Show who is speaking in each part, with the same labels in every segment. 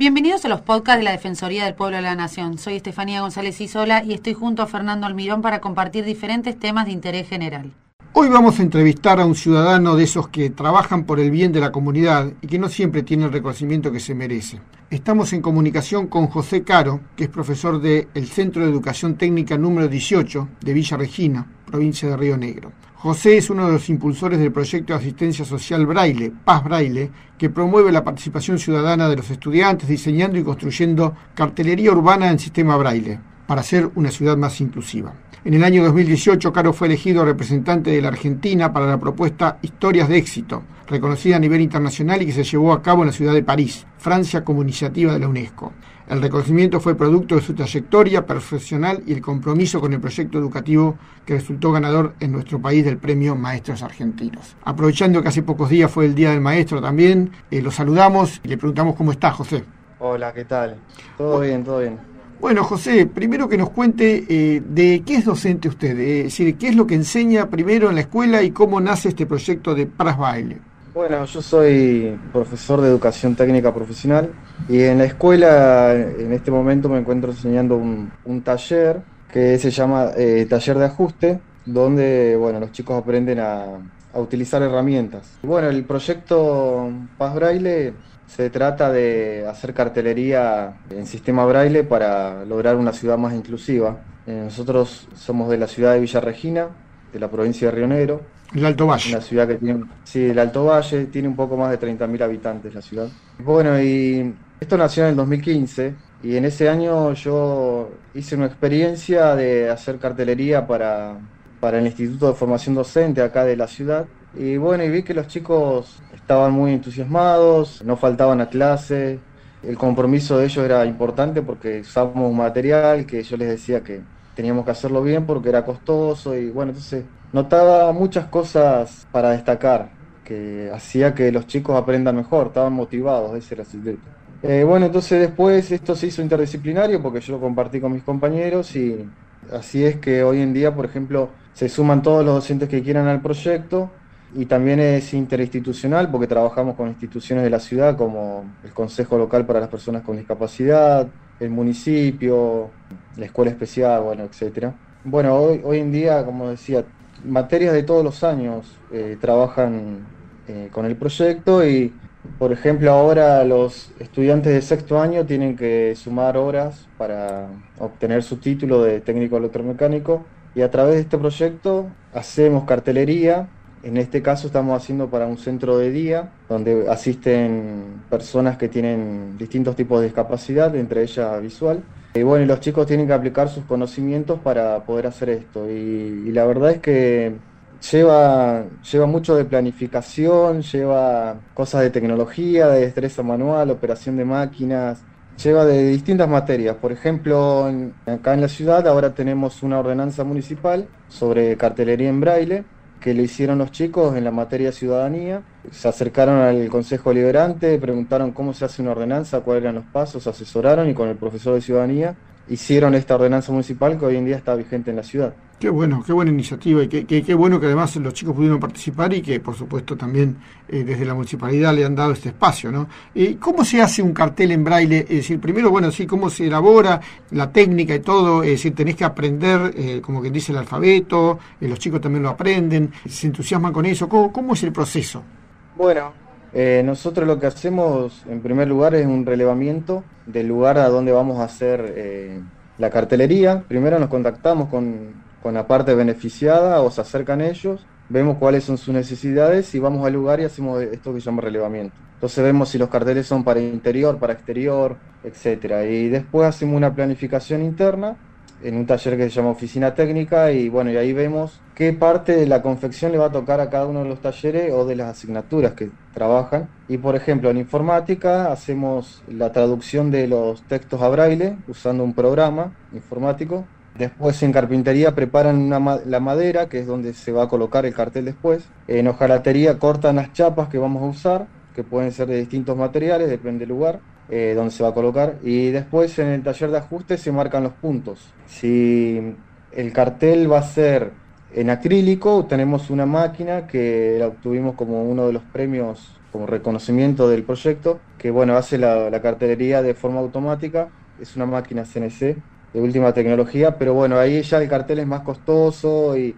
Speaker 1: Bienvenidos a los podcasts de la Defensoría del Pueblo de la Nación. Soy Estefanía González Isola y estoy junto a Fernando Almirón para compartir diferentes temas de interés general.
Speaker 2: Hoy vamos a entrevistar a un ciudadano de esos que trabajan por el bien de la comunidad y que no siempre tiene el reconocimiento que se merece. Estamos en comunicación con José Caro, que es profesor del Centro de Educación Técnica número 18 de Villa Regina, provincia de Río Negro. José es uno de los impulsores del proyecto de asistencia social Braille, Paz Braille, que promueve la participación ciudadana de los estudiantes diseñando y construyendo cartelería urbana en sistema Braille para ser una ciudad más inclusiva. En el año 2018, Caro fue elegido representante de la Argentina para la propuesta Historias de Éxito, reconocida a nivel internacional y que se llevó a cabo en la ciudad de París, Francia, como iniciativa de la UNESCO. El reconocimiento fue producto de su trayectoria profesional y el compromiso con el proyecto educativo que resultó ganador en nuestro país del premio Maestros Argentinos. Aprovechando que hace pocos días fue el Día del Maestro también, eh, lo saludamos y le preguntamos cómo está, José.
Speaker 3: Hola, ¿qué tal? Todo bien, todo bien.
Speaker 2: Bueno, José, primero que nos cuente eh, de qué es docente usted, eh, es decir, qué es lo que enseña primero en la escuela y cómo nace este proyecto de Pras Baile.
Speaker 3: Bueno, yo soy profesor de educación técnica profesional y en la escuela en este momento me encuentro enseñando un, taller que se llama eh, Taller de Ajuste, donde bueno, los chicos aprenden a, a utilizar herramientas. Bueno, el proyecto Paz Braille se trata de hacer cartelería en sistema braille para lograr una ciudad más inclusiva. Eh, nosotros somos de la ciudad de Villa Regina, de la provincia de Río Negro,
Speaker 2: el Alto Valle.
Speaker 3: Una ciudad que tiene, sí, el Alto Valle, tiene un poco más de 30.000 habitantes la ciudad. Bueno, y esto nació en el 2015 y en ese año yo hice una experiencia de hacer cartelería para, para el Instituto de Formación Docente acá de la ciudad. Y bueno, y vi que los chicos estaban muy entusiasmados, no faltaban a clase, el compromiso de ellos era importante porque usábamos material que yo les decía que teníamos que hacerlo bien porque era costoso y bueno, entonces notaba muchas cosas para destacar que hacía que los chicos aprendan mejor, estaban motivados, ese era el eh, bueno, entonces después esto se hizo interdisciplinario porque yo lo compartí con mis compañeros y así es que hoy en día, por ejemplo, se suman todos los docentes que quieran al proyecto y también es interinstitucional porque trabajamos con instituciones de la ciudad como el Consejo Local para las Personas con Discapacidad, el municipio, la escuela especial, bueno, etcétera. Bueno, hoy, en día, como decía, materias de todos los años eh, trabajan eh, con el proyecto y, por ejemplo, ahora los estudiantes de sexto año tienen que sumar horas para obtener su título de técnico electromecánico y a través de este proyecto hacemos cartelería. En este caso estamos haciendo para un centro de día donde asisten personas que tienen distintos tipos de discapacidad, entre ellas visual. Y bueno, los chicos tienen que aplicar sus conocimientos para poder hacer esto. Y, la verdad es que lleva, lleva mucho de planificación, lleva cosas de tecnología, de destreza manual, operación de máquinas, lleva de distintas materias. Por ejemplo, acá en la ciudad ahora tenemos una ordenanza municipal sobre cartelería en braille que le hicieron los chicos en la materia ciudadanía. Se acercaron al Consejo Liberante, preguntaron cómo se hace una ordenanza, cuáles eran los pasos, asesoraron y con el profesor de ciudadanía hicieron esta ordenanza municipal que hoy en día está vigente en la ciudad.
Speaker 2: Qué bueno, qué buena iniciativa y qué, bueno que además los chicos pudieron participar y que por supuesto también eh, desde la municipalidad le han dado este espacio. ¿no? Eh, ¿Cómo se hace un cartel en braille? Es decir, primero, bueno, sí, cómo se elabora, la técnica y todo, es decir, tenés que aprender, eh, como quien dice, el alfabeto, los chicos también lo aprenden, se entusiasman con eso. ¿Cómo, cómo es el proceso?
Speaker 3: Bueno, nosotros lo que hacemos en primer lugar es un relevamiento del lugar a donde vamos a hacer la cartelería. Primero nos contactamos con con la parte beneficiada o se acercan ellos, vemos cuáles son sus necesidades y vamos al lugar y hacemos esto que se llama relevamiento. Entonces vemos si los carteles son para interior, para exterior, etcétera. Y después hacemos una planificación interna en un taller que se llama oficina técnica y bueno, y ahí vemos qué parte de la confección le va a tocar a cada uno de los talleres o de las asignaturas que trabajan. Y por ejemplo, en informática hacemos la traducción de los textos a braille usando un programa informático Después en carpintería preparan la madera, que es donde se va a colocar el cartel después. En hojalatería cortan las chapas que vamos a usar, que pueden ser de distintos materiales, depende del lugar eh, donde se va a colocar. Y después en el taller de ajuste se marcan los puntos. Si el cartel va a ser en acrílico, tenemos una máquina que la obtuvimos como uno de los premios como reconocimiento del proyecto, que bueno, hace la, la cartelería de forma automática. Es una máquina CNC de última tecnología, pero bueno, ahí ya el cartel es más costoso y,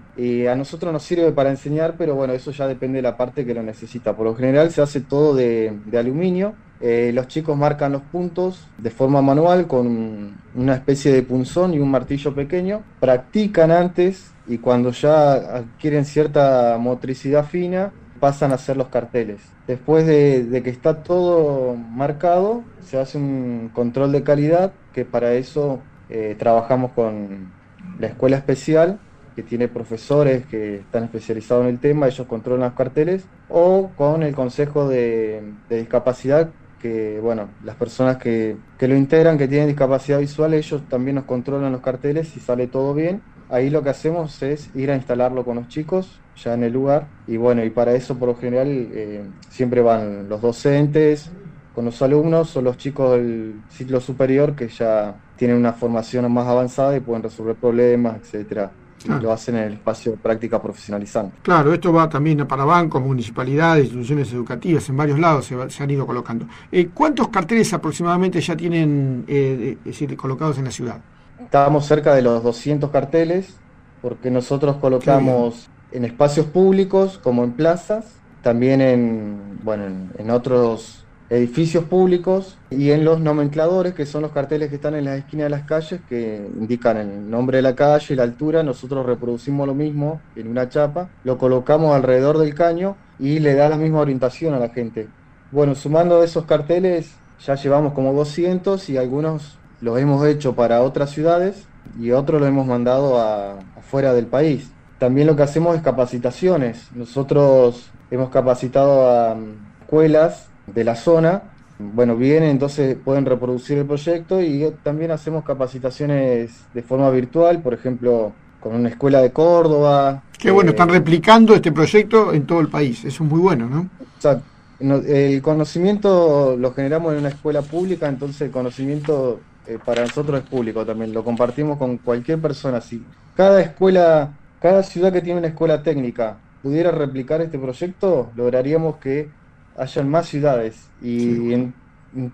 Speaker 3: a nosotros nos sirve para enseñar, pero bueno, eso ya depende de la parte que lo necesita. Por lo general se hace todo de, aluminio, eh, los chicos marcan los puntos de forma manual con una especie de punzón y un martillo pequeño, practican antes y cuando ya adquieren cierta motricidad fina, pasan a hacer los carteles. Después de, de, que está todo marcado, se hace un control de calidad, que para eso eh, trabajamos con la escuela especial, que tiene profesores que están especializados en el tema, ellos controlan los carteles, o con el Consejo de, Discapacidad, que bueno, las personas que, que, lo integran, que tienen discapacidad visual, ellos también nos controlan los carteles y sale todo bien. Ahí lo que hacemos es ir a instalarlo con los chicos ya en el lugar y bueno, y para eso por lo general eh, siempre van los docentes, con los alumnos o los chicos del ciclo superior que ya tienen una formación más avanzada y pueden resolver problemas, etcétera. lo hacen en el espacio de práctica profesionalizante.
Speaker 2: Claro, esto va también para bancos, municipalidades, instituciones educativas, en varios lados se, han ido colocando. Eh, ¿Cuántos carteles aproximadamente ya tienen eh, decir, colocados en la ciudad?
Speaker 3: Estamos cerca de los 200 carteles, porque nosotros colocamos en espacios públicos como en plazas, también en, bueno, en otros edificios públicos y en los nomencladores, que son los carteles que están en las esquinas de las calles, que indican el nombre de la calle la altura, nosotros reproducimos lo mismo en una chapa, lo colocamos alrededor del caño y le da la misma orientación a la gente. Bueno, sumando esos carteles, ya llevamos como 200 y algunos los hemos hecho para otras ciudades y otros los hemos mandado a, afuera del país. También lo que hacemos es capacitaciones. Nosotros hemos capacitado a escuelas de la zona, bueno, vienen, entonces pueden reproducir el proyecto y también hacemos capacitaciones de forma virtual, por ejemplo, con una escuela de Córdoba.
Speaker 2: Qué bueno, están eh, replicando este proyecto en todo el país, eso es muy bueno, ¿no?
Speaker 3: Exacto. El conocimiento lo generamos en una escuela pública, entonces el conocimiento eh, para nosotros es público también, lo compartimos con cualquier persona. Si cada escuela, cada ciudad que tiene una escuela técnica pudiera replicar este proyecto, lograríamos que hayan más ciudades y en,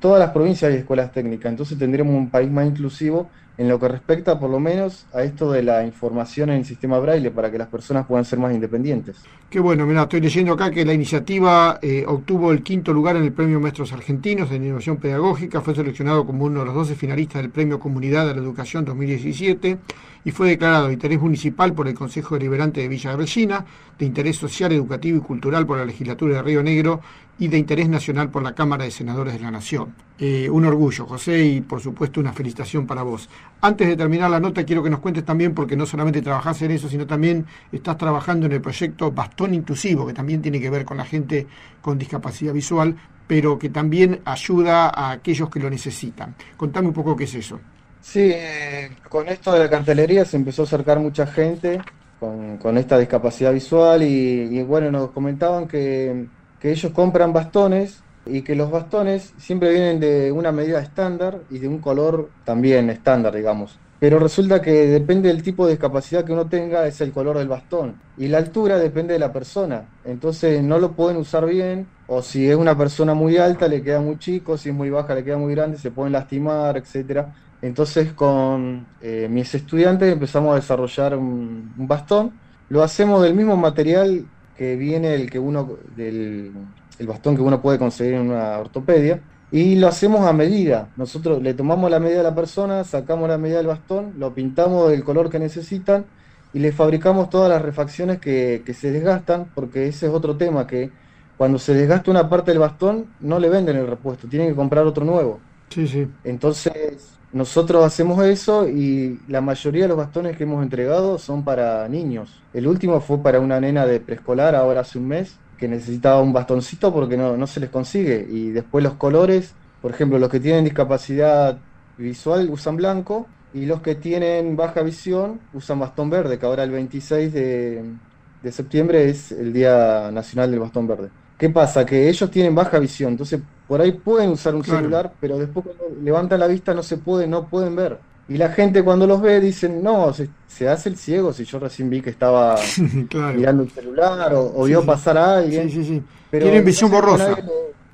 Speaker 3: todas las provincias hay escuelas técnicas, entonces tendremos un país más inclusivo en lo que respecta por lo menos a esto de la información en el sistema braille para que las personas puedan ser más independientes.
Speaker 2: Qué bueno, mira, estoy leyendo acá que la iniciativa eh, obtuvo el quinto lugar en el Premio Maestros Argentinos en Innovación Pedagógica, fue seleccionado como uno de los 12 finalistas del Premio Comunidad de la Educación 2017 y fue declarado de interés municipal por el Consejo Deliberante de Villa Gallina, de interés social, educativo y cultural por la Legislatura de Río Negro y de interés nacional por la Cámara de Senadores de la Nación. Eh, un orgullo, José, y por supuesto una felicitación para vos. Antes de terminar la nota, quiero que nos cuentes también, porque no solamente trabajás en eso, sino también estás trabajando en el proyecto Bastón Inclusivo, que también tiene que ver con la gente con discapacidad visual, pero que también ayuda a aquellos que lo necesitan. Contame un poco qué es eso.
Speaker 3: Sí, eh, con esto de la cartelería se empezó a acercar mucha gente con, esta discapacidad visual y, bueno, nos comentaban que, que ellos compran bastones y que los bastones siempre vienen de una medida estándar y de un color también estándar, digamos. Pero resulta que depende del tipo de discapacidad que uno tenga, es el color del bastón. Y la altura depende de la persona. Entonces no lo pueden usar bien, o si es una persona muy alta le queda muy chico, si es muy baja le queda muy grande, se pueden lastimar, etcétera. Entonces con eh, mis estudiantes empezamos a desarrollar un, bastón. Lo hacemos del mismo material que viene el que uno del el bastón que uno puede conseguir en una ortopedia y lo hacemos a medida. Nosotros le tomamos la medida a la persona, sacamos la medida del bastón, lo pintamos del color que necesitan y le fabricamos todas las refacciones que, que se desgastan, porque ese es otro tema que cuando se desgasta una parte del bastón no le venden el repuesto, tienen que comprar otro nuevo.
Speaker 2: Sí, sí.
Speaker 3: Entonces nosotros hacemos eso y la mayoría de los bastones que hemos entregado son para niños. El último fue para una nena de preescolar, ahora hace un mes, que necesitaba un bastoncito porque no, no se les consigue. Y después los colores, por ejemplo, los que tienen discapacidad visual usan blanco y los que tienen baja visión usan bastón verde, que ahora el 26 de, de septiembre es el Día Nacional del Bastón Verde. ¿Qué pasa? Que ellos tienen baja visión, entonces por ahí pueden usar un celular, pero después cuando levantan la vista no se puede, no pueden ver. Y la gente cuando los ve dicen, no, se, hace el ciego si yo recién vi que estaba mirando el celular o, vio pasar a alguien.
Speaker 2: Sí, sí, Pero Tienen visión borrosa.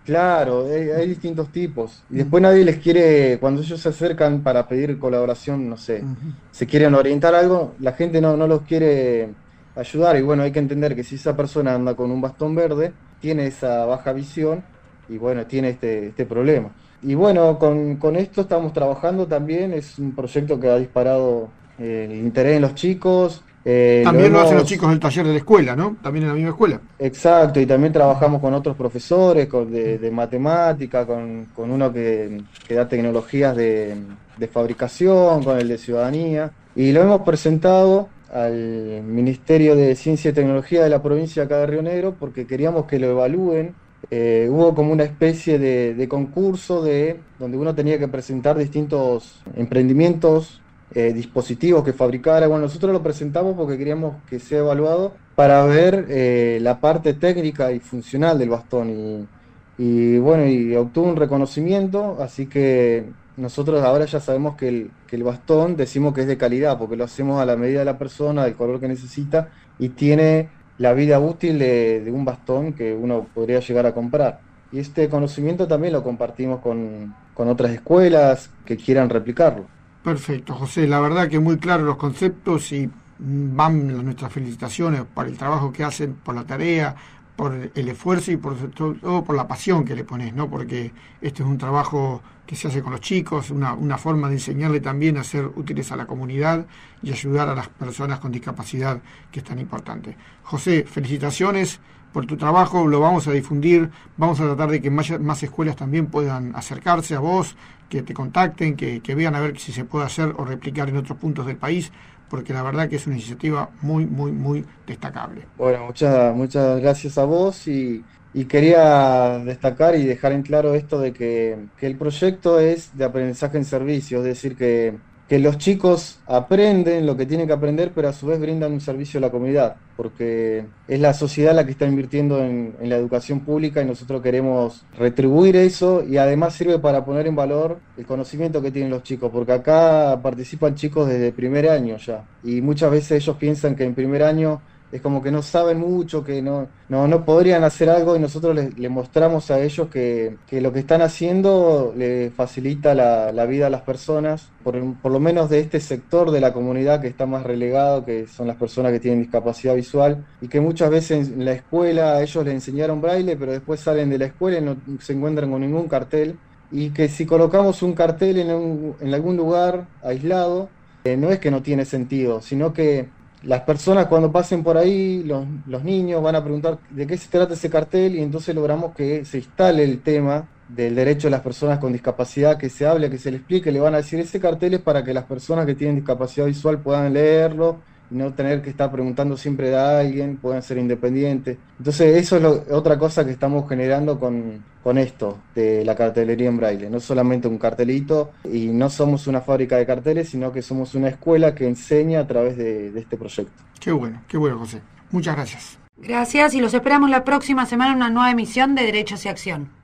Speaker 3: claro, hay, distintos tipos. Y después nadie les quiere, cuando ellos se acercan para pedir colaboración, no sé, se quieren orientar algo, la gente no, no los quiere ayudar. Y bueno, hay que entender que si esa persona anda con un bastón verde, tiene esa baja visión y bueno, tiene este, este problema y bueno, con, con, esto estamos trabajando también, es un proyecto que ha disparado eh, el interés en los chicos.
Speaker 2: Eh, también lo, hacen los chicos del taller de la escuela, ¿no? También en la misma escuela.
Speaker 3: Exacto, y también trabajamos con otros profesores con, de, matemática, con, con, uno que, que da tecnologías de, de fabricación, con el de ciudadanía, y lo hemos presentado al Ministerio de Ciencia y Tecnología de la provincia de acá de Río Negro porque queríamos que lo evalúen eh, hubo como una especie de, concurso de, donde uno tenía que presentar distintos emprendimientos, eh, dispositivos que fabricara. Bueno, nosotros lo presentamos porque queríamos que sea evaluado para ver eh, la parte técnica y funcional del bastón. Y, bueno, y obtuvo un reconocimiento, así que nosotros ahora ya sabemos que el, que el bastón decimos que es de calidad, porque lo hacemos a la medida de la persona, del color que necesita, y tiene la vida útil de, un bastón que uno podría llegar a comprar. Y este conocimiento también lo compartimos con, con otras escuelas que quieran replicarlo.
Speaker 2: Perfecto, José. La verdad que muy claros los conceptos y van nuestras felicitaciones por el trabajo que hacen, por la tarea, por el esfuerzo y por todo por la pasión que le pones, ¿no? Porque este es un trabajo que se hace con los chicos, una, una forma de enseñarle también a ser útiles a la comunidad y ayudar a las personas con discapacidad, que es tan importante. José, felicitaciones por tu trabajo, lo vamos a difundir, vamos a tratar de que más, más escuelas también puedan acercarse a vos, que te contacten, que, que vean a ver si se puede hacer o replicar en otros puntos del país porque la verdad que es una iniciativa muy, muy, muy destacable.
Speaker 3: Bueno, muchas, muchas gracias a vos y, quería destacar y dejar en claro esto de que, que el proyecto es de aprendizaje en servicio, es decir, que que los chicos aprenden lo que tienen que aprender, pero a su vez brindan un servicio a la comunidad, porque es la sociedad la que está invirtiendo en, la educación pública y nosotros queremos retribuir eso y además sirve para poner en valor el conocimiento que tienen los chicos, porque acá participan chicos desde primer año ya, y muchas veces ellos piensan que en primer año es como que no saben mucho, que no, no, no podrían hacer algo y nosotros les, mostramos a ellos que, lo que están haciendo le facilita la, vida a las personas, por, por, lo menos de este sector de la comunidad que está más relegado, que son las personas que tienen discapacidad visual y que muchas veces en la escuela ellos les enseñaron braille, pero después salen de la escuela y no se encuentran con ningún cartel y que si colocamos un cartel en, en algún lugar aislado, eh, no es que no tiene sentido, sino que las personas cuando pasen por ahí, los, los, niños van a preguntar de qué se trata ese cartel y entonces logramos que se instale el tema del derecho de las personas con discapacidad, que se hable, que se le explique, le van a decir ese cartel es para que las personas que tienen discapacidad visual puedan leerlo no tener que estar preguntando siempre de alguien, pueden ser independientes. Entonces eso es otra cosa que estamos generando con, con esto de la cartelería en braille. No solamente un cartelito y no somos una fábrica de carteles, sino que somos una escuela que enseña a través de, de este proyecto.
Speaker 2: Qué bueno, qué bueno José. Muchas gracias.
Speaker 1: Gracias y los esperamos la próxima semana en una nueva emisión de Derechos y Acción.